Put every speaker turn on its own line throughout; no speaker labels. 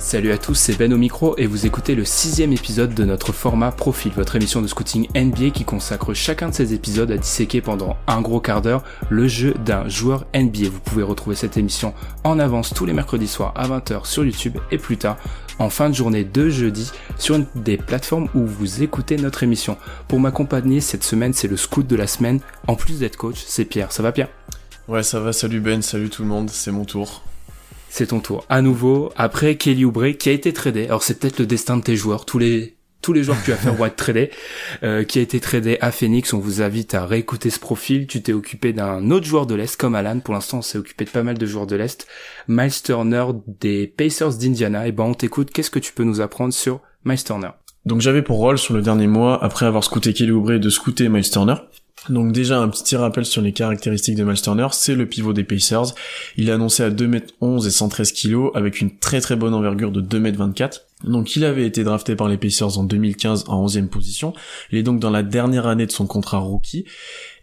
Salut à tous, c'est Ben au micro et vous écoutez le sixième épisode de notre format Profil, votre émission de scouting NBA qui consacre chacun de ces épisodes à disséquer pendant un gros quart d'heure le jeu d'un joueur NBA. Vous pouvez retrouver cette émission en avance tous les mercredis soirs à 20h sur YouTube et plus tard en fin de journée de jeudi sur une des plateformes où vous écoutez notre émission. Pour m'accompagner cette semaine, c'est le scout de la semaine. En plus d'être coach, c'est Pierre. Ça va Pierre?
Ouais, ça va. Salut Ben, salut tout le monde. C'est mon tour.
C'est ton tour. À nouveau, après Kelly Oubre, qui a été tradé. Alors c'est peut-être le destin de tes joueurs. Tous les tous les joueurs que tu as fait être tradés. Euh, qui a été tradé à Phoenix. On vous invite à réécouter ce profil. Tu t'es occupé d'un autre joueur de l'Est, comme Alan. Pour l'instant, on s'est occupé de pas mal de joueurs de l'Est. Miles Turner des Pacers d'Indiana. Et ben, on t'écoute. Qu'est-ce que tu peux nous apprendre sur Miles Turner?
Donc j'avais pour rôle sur le dernier mois, après avoir scouté Kelly Oubre, de scouter Miles Turner. Donc déjà un petit rappel sur les caractéristiques de Miles Turner, c'est le pivot des Pacers. Il est annoncé à 2m11 et 113 kg avec une très très bonne envergure de 2m24. Donc il avait été drafté par les Pacers en 2015 en 11e position. Il est donc dans la dernière année de son contrat rookie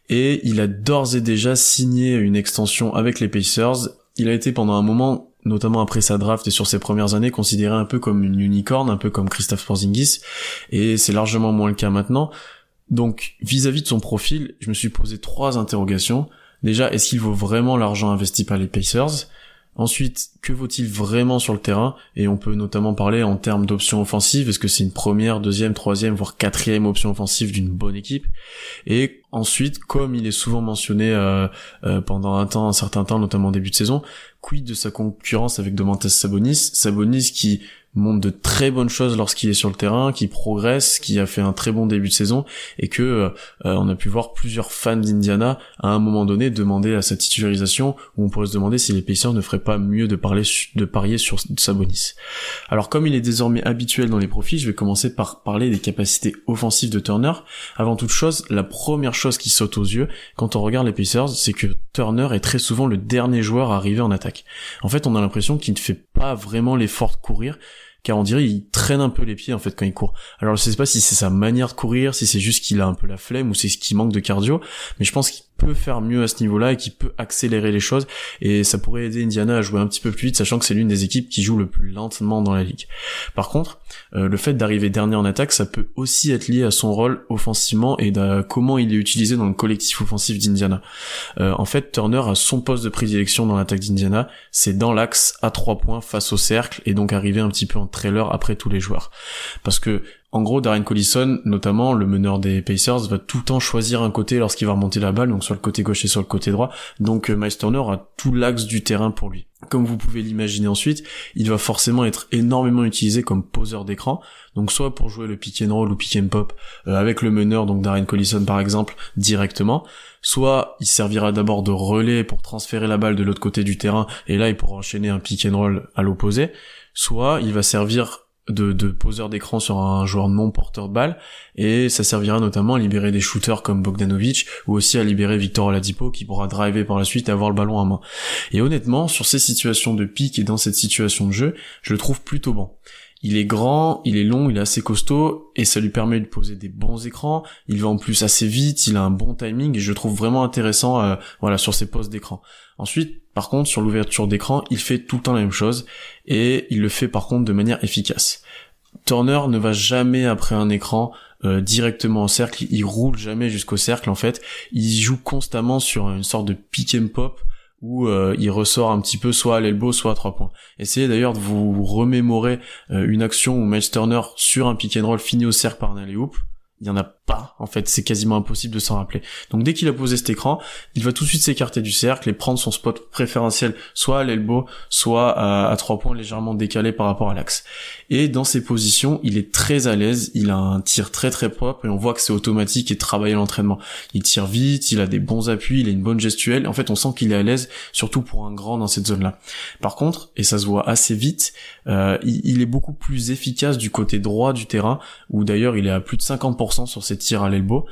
et il a d'ores et déjà signé une extension avec les Pacers. Il a été pendant un moment notamment après sa draft et sur ses premières années, considéré un peu comme une unicorne, un peu comme Christophe Porzingis, et c'est largement moins le cas maintenant. Donc, vis-à-vis de son profil, je me suis posé trois interrogations. Déjà, est-ce qu'il vaut vraiment l'argent investi par les Pacers? Ensuite, que vaut-il vraiment sur le terrain? Et on peut notamment parler en termes d'options offensives. Est-ce que c'est une première, deuxième, troisième, voire quatrième option offensive d'une bonne équipe? Et ensuite, comme il est souvent mentionné euh, euh, pendant un temps, un certain temps, notamment au début de saison, quid de sa concurrence avec Domantas Sabonis? Sabonis qui montre de très bonnes choses lorsqu'il est sur le terrain, qui progresse, qui a fait un très bon début de saison et que euh, on a pu voir plusieurs fans d'Indiana à un moment donné demander à sa titularisation où on pourrait se demander si les Pacers ne feraient pas mieux de parler de parier sur Sabonis. Alors comme il est désormais habituel dans les profils, je vais commencer par parler des capacités offensives de Turner. Avant toute chose, la première chose qui saute aux yeux quand on regarde les Pacers, c'est que Turner est très souvent le dernier joueur à arriver en attaque. En fait, on a l'impression qu'il ne fait pas vraiment l'effort de courir car on dirait il traîne un peu les pieds en fait quand il court. Alors je sais pas si c'est sa manière de courir, si c'est juste qu'il a un peu la flemme ou c'est ce qui manque de cardio, mais je pense qu'il peut faire mieux à ce niveau-là et qui peut accélérer les choses et ça pourrait aider Indiana à jouer un petit peu plus vite sachant que c'est l'une des équipes qui joue le plus lentement dans la ligue. Par contre, euh, le fait d'arriver dernier en attaque, ça peut aussi être lié à son rôle offensivement et à comment il est utilisé dans le collectif offensif d'Indiana. Euh, en fait, Turner a son poste de prédilection dans l'attaque d'Indiana, c'est dans l'axe à trois points face au cercle et donc arriver un petit peu en trailer après tous les joueurs. Parce que en gros, Darren Collison, notamment le meneur des Pacers, va tout le temps choisir un côté lorsqu'il va remonter la balle, donc sur le côté gauche et sur le côté droit. Donc euh, Miles Turner a tout l'axe du terrain pour lui. Comme vous pouvez l'imaginer ensuite, il va forcément être énormément utilisé comme poseur d'écran, donc soit pour jouer le pick and roll ou pick and pop euh, avec le meneur, donc Darren Collison par exemple, directement, soit il servira d'abord de relais pour transférer la balle de l'autre côté du terrain, et là il pourra enchaîner un pick and roll à l'opposé, soit il va servir de, poseur d'écran sur un joueur non porteur de balle et ça servira notamment à libérer des shooters comme Bogdanovic ou aussi à libérer Victor Oladipo qui pourra driver par la suite et avoir le ballon à main. Et honnêtement, sur ces situations de pique et dans cette situation de jeu, je le trouve plutôt bon. Il est grand, il est long, il est assez costaud et ça lui permet de poser des bons écrans. Il va en plus assez vite, il a un bon timing et je le trouve vraiment intéressant euh, voilà sur ses postes d'écran. Ensuite, par contre, sur l'ouverture d'écran, il fait tout le temps la même chose et il le fait par contre de manière efficace. Turner ne va jamais après un écran euh, directement au cercle, il roule jamais jusqu'au cercle en fait, il joue constamment sur une sorte de pick and pop où euh, il ressort un petit peu soit à l'elbow soit à trois points. Essayez d'ailleurs de vous remémorer euh, une action où Miles Turner sur un pick and roll finit au cercle par un alley hoop il y en a pas. En fait c'est quasiment impossible de s'en rappeler. Donc dès qu'il a posé cet écran il va tout de suite s'écarter du cercle et prendre son spot préférentiel soit à l'elbow soit à, trois points légèrement décalés par rapport à l'axe. Et dans ces positions il est très à l'aise il a un tir très très propre et on voit que c'est automatique et travaillé l'entraînement. Il tire vite il a des bons appuis il a une bonne gestuelle. En fait on sent qu'il est à l'aise surtout pour un grand dans cette zone là par contre et ça se voit assez vite euh, il, il est beaucoup plus efficace du côté droit du terrain où d'ailleurs il est à plus de 50% sur ses tirs à l'elbow.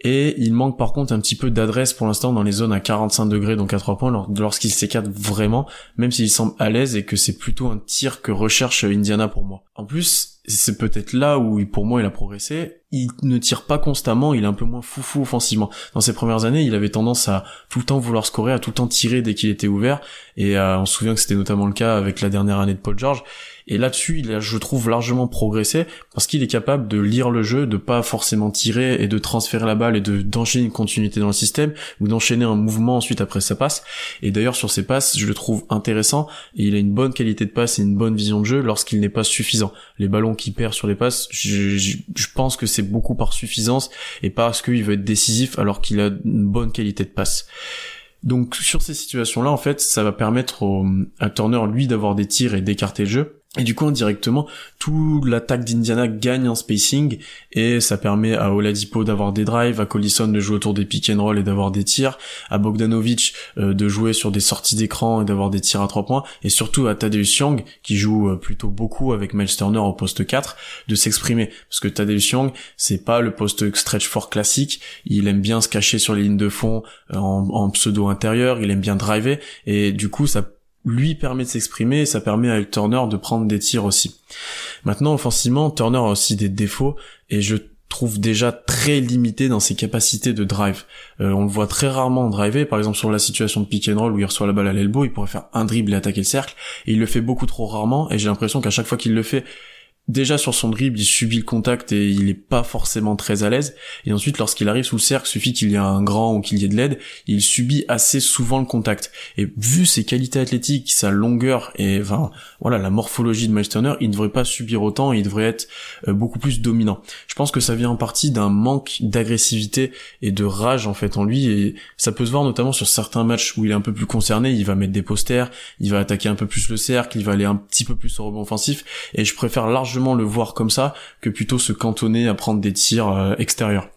Et il manque par contre un petit peu d'adresse pour l'instant dans les zones à 45 degrés, donc à 3 points, lorsqu'il s'écarte vraiment, même s'il semble à l'aise et que c'est plutôt un tir que recherche Indiana pour moi. En plus, c'est peut-être là où pour moi il a progressé, il ne tire pas constamment, il est un peu moins foufou offensivement. Dans ses premières années, il avait tendance à tout le temps vouloir scorer, à tout le temps tirer dès qu'il était ouvert, et euh, on se souvient que c'était notamment le cas avec la dernière année de Paul George, et là-dessus, il a, je trouve, largement progressé parce qu'il est capable de lire le jeu, de pas forcément tirer et de transférer la balle et de d'enchaîner une continuité dans le système ou d'enchaîner un mouvement ensuite après sa passe. Et d'ailleurs, sur ses passes, je le trouve intéressant et il a une bonne qualité de passe et une bonne vision de jeu lorsqu'il n'est pas suffisant. Les ballons qu'il perd sur les passes, je, je pense que c'est beaucoup par suffisance et parce qu'il veut être décisif alors qu'il a une bonne qualité de passe. Donc sur ces situations-là, en fait, ça va permettre au, à Turner, lui, d'avoir des tirs et d'écarter le jeu. Et du coup, indirectement, toute l'attaque d'Indiana gagne en spacing et ça permet à Oladipo d'avoir des drives, à Collison de jouer autour des pick and roll et d'avoir des tirs, à Bogdanovic euh, de jouer sur des sorties d'écran et d'avoir des tirs à trois points, et surtout à Tadeusz Young qui joue euh, plutôt beaucoup avec Miles Turner au poste 4 de s'exprimer. Parce que Tadeusz Young c'est pas le poste stretch fort classique, il aime bien se cacher sur les lignes de fond euh, en, en pseudo intérieur, il aime bien driver et du coup ça lui permet de s'exprimer et ça permet à Turner de prendre des tirs aussi. Maintenant, offensivement, Turner a aussi des défauts et je trouve déjà très limité dans ses capacités de drive. Euh, on le voit très rarement driver, par exemple sur la situation de pick and roll où il reçoit la balle à l'elbow, il pourrait faire un dribble et attaquer le cercle, et il le fait beaucoup trop rarement, et j'ai l'impression qu'à chaque fois qu'il le fait, déjà sur son dribble, il subit le contact et il est pas forcément très à l'aise. Et ensuite, lorsqu'il arrive sous le cercle, suffit qu'il y ait un grand ou qu'il y ait de l'aide, il subit assez souvent le contact. Et vu ses qualités athlétiques, sa longueur et enfin voilà la morphologie de Miles Turner, il ne devrait pas subir autant, il devrait être euh, beaucoup plus dominant. Je pense que ça vient en partie d'un manque d'agressivité et de rage en fait en lui et ça peut se voir notamment sur certains matchs où il est un peu plus concerné, il va mettre des posters, il va attaquer un peu plus le cercle, il va aller un petit peu plus au rebond offensif et je préfère largement le voir comme ça que plutôt se cantonner à prendre des tirs euh, extérieurs.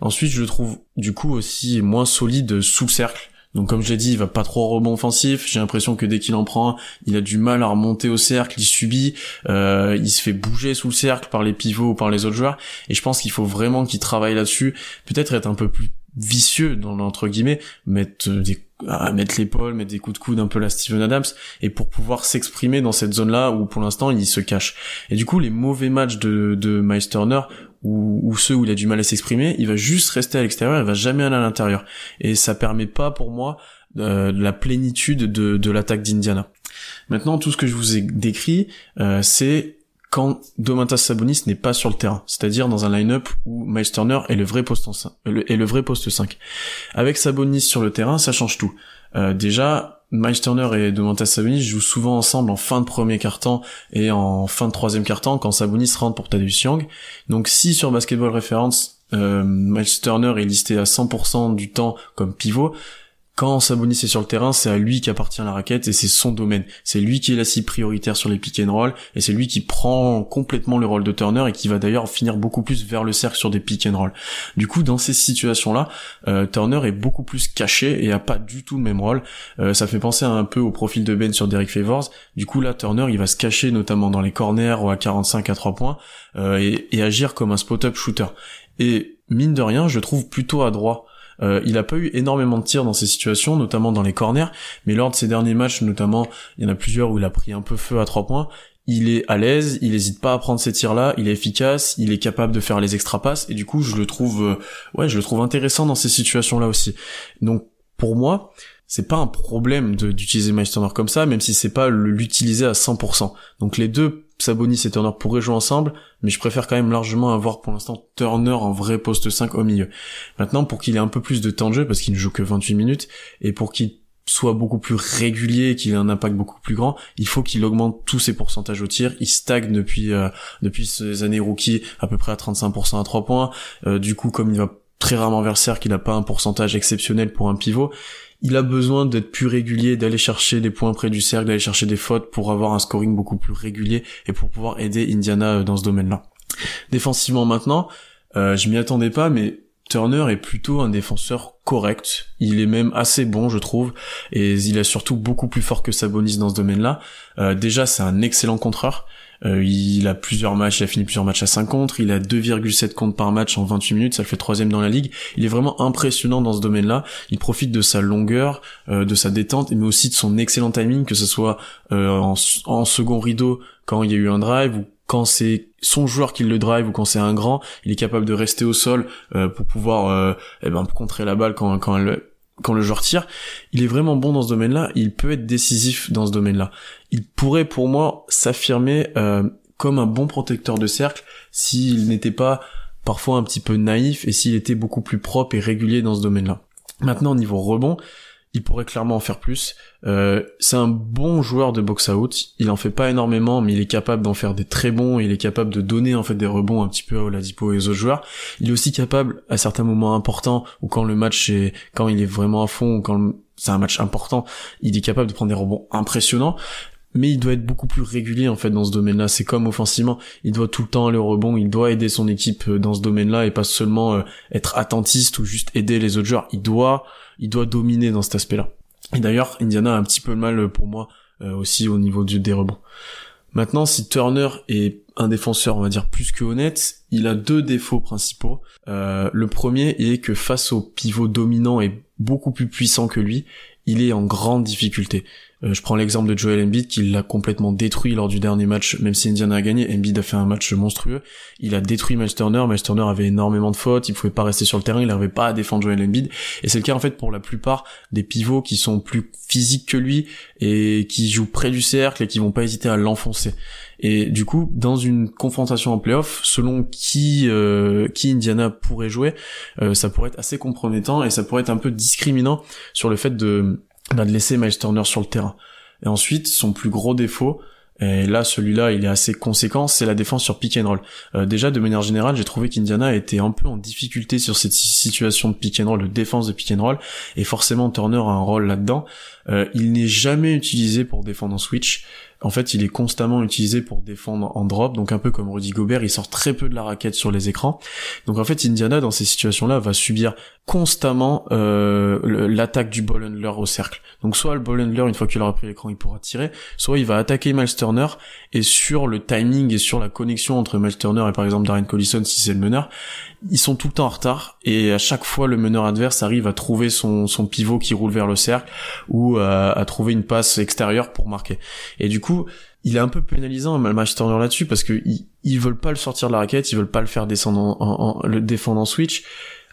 Ensuite, je le trouve du coup aussi moins solide sous le cercle. Donc comme je l'ai dit, il va pas trop rebond offensif. J'ai l'impression que dès qu'il en prend il a du mal à remonter au cercle, il subit, euh, il se fait bouger sous le cercle par les pivots ou par les autres joueurs. Et je pense qu'il faut vraiment qu'il travaille là-dessus. Peut-être être un peu plus vicieux dans entre guillemets, mettre des à mettre l'épaule, mettre des coups de coude un peu la Steven Adams, et pour pouvoir s'exprimer dans cette zone-là où pour l'instant il se cache. Et du coup, les mauvais matchs de, de Miles Turner, ou, ceux où il a du mal à s'exprimer, il va juste rester à l'extérieur, il va jamais aller à l'intérieur. Et ça permet pas pour moi euh, la plénitude de, de l'attaque d'Indiana. Maintenant, tout ce que je vous ai décrit, euh, c'est quand Domantas Sabonis n'est pas sur le terrain, c'est-à-dire dans un line-up où Miles Turner est le vrai poste 5, est le vrai poste 5. Avec Sabonis sur le terrain, ça change tout. Euh, déjà, Miles Turner et Domantas Sabonis jouent souvent ensemble en fin de premier quart-temps et en fin de troisième quart-temps quand Sabonis rentre pour Tadeusz Young. Donc si sur Basketball Reference, euh, Miles Turner est listé à 100% du temps comme pivot, quand Sabonis est sur le terrain, c'est à lui qu'appartient la raquette et c'est son domaine. C'est lui qui est la cible prioritaire sur les pick and roll et c'est lui qui prend complètement le rôle de Turner et qui va d'ailleurs finir beaucoup plus vers le cercle sur des pick and roll. Du coup, dans ces situations-là, euh, Turner est beaucoup plus caché et a pas du tout le même rôle. Euh, ça fait penser un peu au profil de Ben sur Derek Favors. Du coup, là, Turner, il va se cacher notamment dans les corners ou à 45 à 3 points euh, et, et agir comme un spot-up shooter. Et mine de rien, je trouve plutôt adroit euh, il a pas eu énormément de tirs dans ces situations, notamment dans les corners, mais lors de ces derniers matchs, notamment, il y en a plusieurs où il a pris un peu feu à trois points. Il est à l'aise, il hésite pas à prendre ces tirs-là, il est efficace, il est capable de faire les extra passes et du coup, je le trouve, euh, ouais, je le trouve intéressant dans ces situations-là aussi. Donc, pour moi, c'est pas un problème d'utiliser Miles Turner comme ça, même si c'est pas l'utiliser à 100%. Donc les deux, Sabonis et Turner pourraient jouer ensemble, mais je préfère quand même largement avoir pour l'instant Turner en vrai poste 5 au milieu. Maintenant, pour qu'il ait un peu plus de temps de jeu, parce qu'il ne joue que 28 minutes, et pour qu'il soit beaucoup plus régulier, qu'il ait un impact beaucoup plus grand, il faut qu'il augmente tous ses pourcentages au tir. Il stagne depuis euh, depuis ces années rookie à peu près à 35% à 3 points. Euh, du coup, comme il va très rarement vers le cercle, il n'a pas un pourcentage exceptionnel pour un pivot. Il a besoin d'être plus régulier, d'aller chercher des points près du cercle, d'aller chercher des fautes pour avoir un scoring beaucoup plus régulier et pour pouvoir aider Indiana euh, dans ce domaine-là. Défensivement maintenant, euh, je m'y attendais pas, mais Turner est plutôt un défenseur correct. Il est même assez bon, je trouve, et il est surtout beaucoup plus fort que Sabonis dans ce domaine-là. Euh, déjà, c'est un excellent contreur. Euh, il a plusieurs matchs, il a fini plusieurs matchs à 5 contre, il a 2,7 comptes par match en 28 minutes, ça le fait troisième dans la ligue. Il est vraiment impressionnant dans ce domaine-là. Il profite de sa longueur, euh, de sa détente, mais aussi de son excellent timing, que ce soit euh, en, en second rideau quand il y a eu un drive ou quand c'est son joueur qui le drive ou quand c'est un grand, il est capable de rester au sol euh, pour pouvoir euh, eh ben, contrer la balle quand, quand, quand le joueur tire. Il est vraiment bon dans ce domaine-là, il peut être décisif dans ce domaine-là. Il pourrait pour moi s'affirmer euh, comme un bon protecteur de cercle s'il n'était pas parfois un petit peu naïf et s'il était beaucoup plus propre et régulier dans ce domaine-là. Maintenant, au niveau rebond, il pourrait clairement en faire plus. Euh, c'est un bon joueur de box out. Il en fait pas énormément, mais il est capable d'en faire des très bons. Il est capable de donner en fait des rebonds un petit peu à Oladipo et aux autres joueurs. Il est aussi capable à certains moments importants ou quand le match est, quand il est vraiment à fond ou quand c'est un match important, il est capable de prendre des rebonds impressionnants. Mais il doit être beaucoup plus régulier en fait dans ce domaine-là. C'est comme offensivement, il doit tout le temps aller au rebond, il doit aider son équipe euh, dans ce domaine-là et pas seulement euh, être attentiste ou juste aider les autres joueurs. Il doit il doit dominer dans cet aspect-là. Et d'ailleurs, Indiana a un petit peu mal euh, pour moi euh, aussi au niveau du, des rebonds. Maintenant, si Turner est un défenseur, on va dire, plus que honnête, il a deux défauts principaux. Euh, le premier est que face au pivot dominant et beaucoup plus puissant que lui, il est en grande difficulté. Euh, je prends l'exemple de Joel Embiid qui l'a complètement détruit lors du dernier match, même si Indiana a gagné, Embiid a fait un match monstrueux. Il a détruit Miles Turner, Miles Turner avait énormément de fautes, il pouvait pas rester sur le terrain, il n'arrivait pas à défendre Joel Embiid. Et c'est le cas en fait pour la plupart des pivots qui sont plus physiques que lui et qui jouent près du cercle et qui vont pas hésiter à l'enfoncer. Et du coup, dans une confrontation en playoff, selon qui euh, qui Indiana pourrait jouer, euh, ça pourrait être assez compromettant et ça pourrait être un peu discriminant sur le fait de de laisser Miles Turner sur le terrain. Et ensuite, son plus gros défaut, et là, celui-là, il est assez conséquent, c'est la défense sur pick and roll. Euh, déjà, de manière générale, j'ai trouvé qu'Indiana était un peu en difficulté sur cette situation de pick and roll, de défense de pick and roll, et forcément Turner a un rôle là-dedans. Euh, il n'est jamais utilisé pour défendre en switch en fait, il est constamment utilisé pour défendre en drop, donc un peu comme Rudy Gobert, il sort très peu de la raquette sur les écrans. Donc en fait, Indiana, dans ces situations-là, va subir constamment euh, l'attaque du ball handler au cercle. Donc soit le ball handler, une fois qu'il aura pris l'écran, il pourra tirer, soit il va attaquer Miles Turner, et sur le timing et sur la connexion entre Miles Turner et par exemple Darren Collison, si c'est le meneur, ils sont tout le temps en retard, et à chaque fois, le meneur adverse arrive à trouver son, pivot qui roule vers le cercle, ou à, à trouver une passe extérieure pour marquer. Et du coup, il est un peu pénalisant match Turner là-dessus parce que ils, veulent pas le sortir de la raquette, ils veulent pas le faire descendre en, le défendre en switch,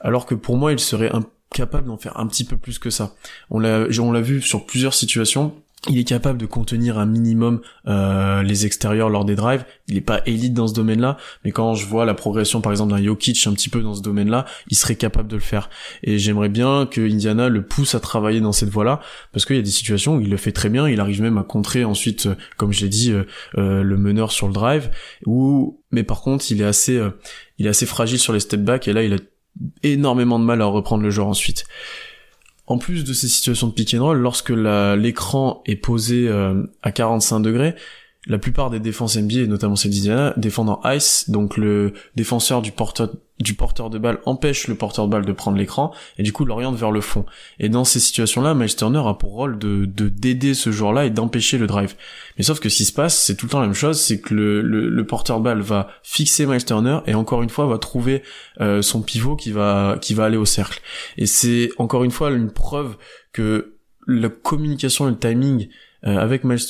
alors que pour moi il serait incapable d'en faire un petit peu plus que ça. On l'a on l'a vu sur plusieurs situations il est capable de contenir un minimum euh, les extérieurs lors des drives. Il n'est pas élite dans ce domaine-là, mais quand je vois la progression par exemple d'un Jokic un petit peu dans ce domaine-là, il serait capable de le faire. Et j'aimerais bien que Indiana le pousse à travailler dans cette voie-là, parce qu'il y a des situations où il le fait très bien. Il arrive même à contrer ensuite, euh, comme je l'ai dit, euh, le meneur sur le drive. Ou mais par contre, il est assez, il est assez fragile sur les step back et là, il a énormément de mal à reprendre le joueur ensuite. En plus de ces situations de pick and roll, lorsque l'écran est posé euh, à 45 degrés, la plupart des défenses NBA, notamment celle d'Indiana, défendent en ice, donc le défenseur du porteur, du porteur de balle empêche le porteur de balle de prendre l'écran, et du coup l'oriente vers le fond. Et dans ces situations-là, Miles Turner a pour rôle de d'aider ce joueur-là et d'empêcher le drive. Mais sauf que ce qui se passe, c'est tout le temps la même chose, c'est que le, le, porteur de balle va fixer Miles Turner, et encore une fois va trouver euh, son pivot qui va, qui va aller au cercle. Et c'est encore une fois une preuve que la communication et le timing euh, avec Miles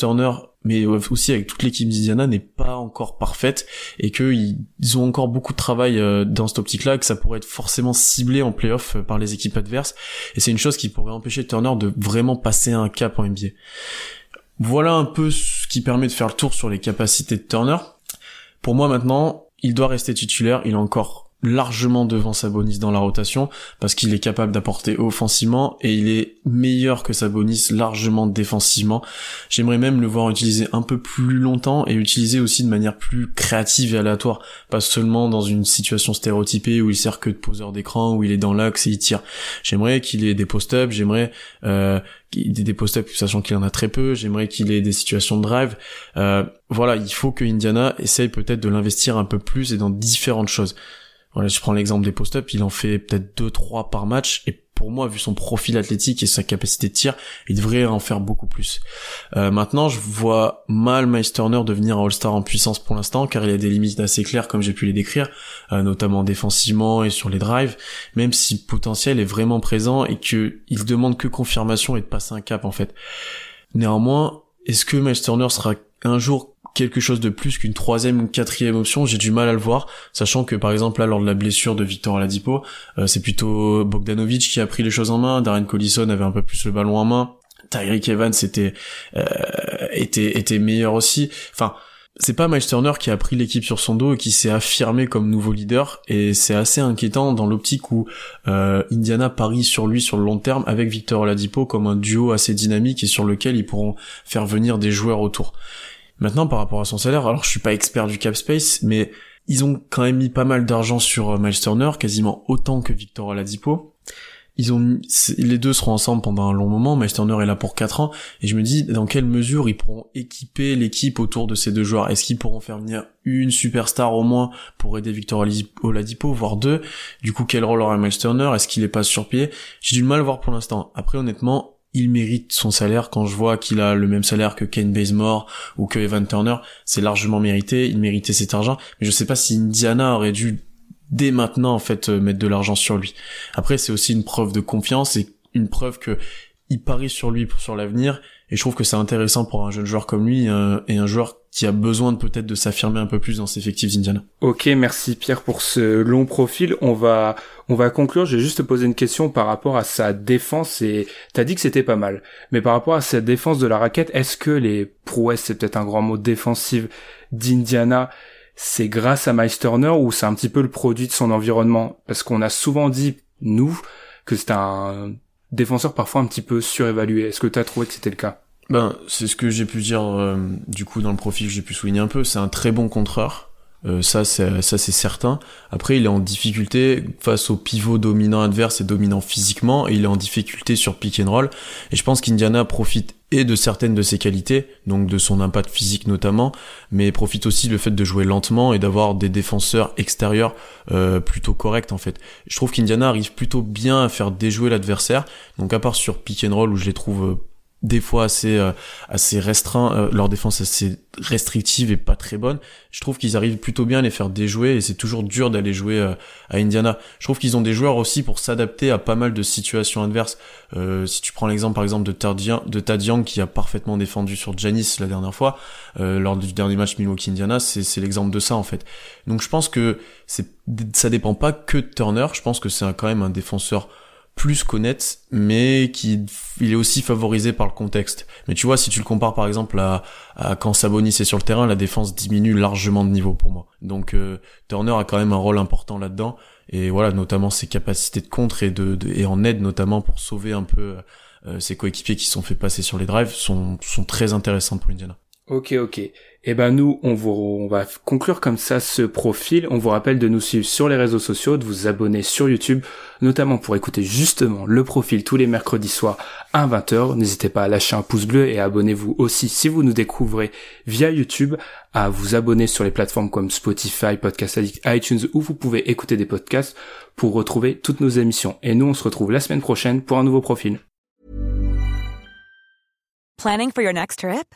mais aussi avec toute l'équipe d'Indiana n'est pas encore parfaite et qu'ils ont encore beaucoup de travail euh, dans cette optique-là, que ça pourrait être forcément ciblé en playoff euh, par les équipes adverses. Et c'est une chose qui pourrait empêcher Turner de vraiment passer un cap en NBA. Voilà un peu ce qui permet de faire le tour sur les capacités de Turner. Pour moi maintenant, il doit rester titulaire, il a encore largement devant Sabonis dans la rotation parce qu'il est capable d'apporter offensivement et il est meilleur que Sabonis largement défensivement. J'aimerais même le voir utiliser un peu plus longtemps et utiliser aussi de manière plus créative et aléatoire, pas seulement dans une situation stéréotypée où il sert que de poseur d'écran, où il est dans l'axe et il tire. J'aimerais qu'il ait des post-up, j'aimerais euh, des post-up sachant qu'il en a très peu, j'aimerais qu'il ait des situations de drive. Euh, voilà, il faut que Indiana essaye peut-être de l'investir un peu plus et dans différentes choses. Voilà, je prends l'exemple des post-up, il en fait peut-être 2-3 par match, et pour moi, vu son profil athlétique et sa capacité de tir, il devrait en faire beaucoup plus. Euh, maintenant, je vois mal Miles Turner devenir un All-Star en puissance pour l'instant, car il a des limites assez claires, comme j'ai pu les décrire, euh, notamment défensivement et sur les drives, même si le potentiel est vraiment présent et que il demande que confirmation et de passer un cap, en fait. Néanmoins, est-ce que Miles Turner sera un jour quelque chose de plus qu'une troisième ou quatrième option, j'ai du mal à le voir, sachant que par exemple là lors de la blessure de Victor Aladipo, euh, c'est plutôt Bogdanovic qui a pris les choses en main, Darren Collison avait un peu plus le ballon en main, Tyreek Evans était euh, était était meilleur aussi. Enfin, c'est pas Miles Turner qui a pris l'équipe sur son dos et qui s'est affirmé comme nouveau leader et c'est assez inquiétant dans l'optique où euh, Indiana parie sur lui sur le long terme avec Victor Oladipo comme un duo assez dynamique et sur lequel ils pourront faire venir des joueurs autour. Maintenant, par rapport à son salaire, alors je suis pas expert du cap space, mais ils ont quand même mis pas mal d'argent sur euh, Miles Turner, quasiment autant que Victor Oladipo. Ils ont les deux seront ensemble pendant un long moment. Miles Turner est là pour 4 ans et je me dis dans quelle mesure ils pourront équiper l'équipe autour de ces deux joueurs? Est-ce qu'ils pourront faire venir une superstar au moins pour aider Victor Oladipo, voire deux? Du coup, quel rôle aura Miles Turner? Est-ce qu'il est pas sur pied? J'ai du mal à voir pour l'instant. Après, honnêtement, il mérite son salaire. Quand je vois qu'il a le même salaire que Kane Bazemore ou que Evan Turner, c'est largement mérité, il méritait cet argent, mais je sais pas si Indiana aurait dû dès maintenant en fait euh, mettre de l'argent sur lui. Après c'est aussi une preuve de confiance et une preuve que il parie sur lui pour sur l'avenir et je trouve que c'est intéressant pour un jeune joueur comme lui euh, et un joueur qui a besoin peut-être de s'affirmer un peu plus dans ses effectifs d'Indiana.
Ok, merci Pierre pour ce long profil. On va on va conclure. Je vais juste te poser une question par rapport à sa défense et t'as dit que c'était pas mal, mais par rapport à sa défense de la raquette, est-ce que les prouesses, c'est peut-être un grand mot défensive d'Indiana, c'est grâce à Miles Turner ou c'est un petit peu le produit de son environnement? Parce qu'on a souvent dit nous que c'était un défenseur parfois un petit peu surévalué. Est-ce que tu as trouvé que c'était le cas?
Ben, c'est ce que j'ai pu dire euh, du coup dans le profil, j'ai pu souligner un peu. C'est un très bon contreur. Euh, ça, c'est ça, c'est certain. Après, il est en difficulté face au pivot dominant adverse et dominant physiquement, et il est en difficulté sur pick and roll. Et je pense qu'Indiana profite et de certaines de ses qualités, donc de son impact physique notamment, mais profite aussi le fait de jouer lentement et d'avoir des défenseurs extérieurs euh, plutôt corrects en fait. Je trouve qu'Indiana arrive plutôt bien à faire déjouer l'adversaire, donc à part sur pick and roll où je les trouve euh, des fois assez euh, assez restreint euh, leur défense assez restrictive et pas très bonne. Je trouve qu'ils arrivent plutôt bien à les faire déjouer et c'est toujours dur d'aller jouer euh, à Indiana. Je trouve qu'ils ont des joueurs aussi pour s'adapter à pas mal de situations adverses. Si tu prends l'exemple par exemple de Tadian de Tadian qui a parfaitement défendu sur Janis la dernière fois lors du dernier match Milwaukee Indiana c'est c'est l'exemple de ça en fait. Donc je pense que c'est ça dépend pas que de Turner. Je pense que c'est quand même un défenseur plus qu'honnête, mais qui il est aussi favorisé par le contexte. Mais tu vois, si tu le compares par exemple à, quand Sabonis est sur le terrain, la défense diminue largement de niveau pour moi. Donc euh, Turner a quand même un rôle important là-dedans, et voilà, notamment ses capacités de contre et de, et en aide notamment pour sauver un peu euh, ses coéquipiers qui sont fait passer sur les drives sont sont très intéressantes pour Indiana.
Ok, ok. Eh ben nous, on, vous, on va conclure comme ça ce profil. On vous rappelle de nous suivre sur les réseaux sociaux, de vous abonner sur YouTube, notamment pour écouter justement le profil tous les mercredis soirs à 20h. N'hésitez pas à lâcher un pouce bleu et abonnez-vous aussi si vous nous découvrez via YouTube, à vous abonner sur les plateformes comme Spotify, Podcast Addict, iTunes où vous pouvez écouter des podcasts pour retrouver toutes nos émissions. Et nous, on se retrouve la semaine prochaine pour un nouveau profil.
Planning for your next trip?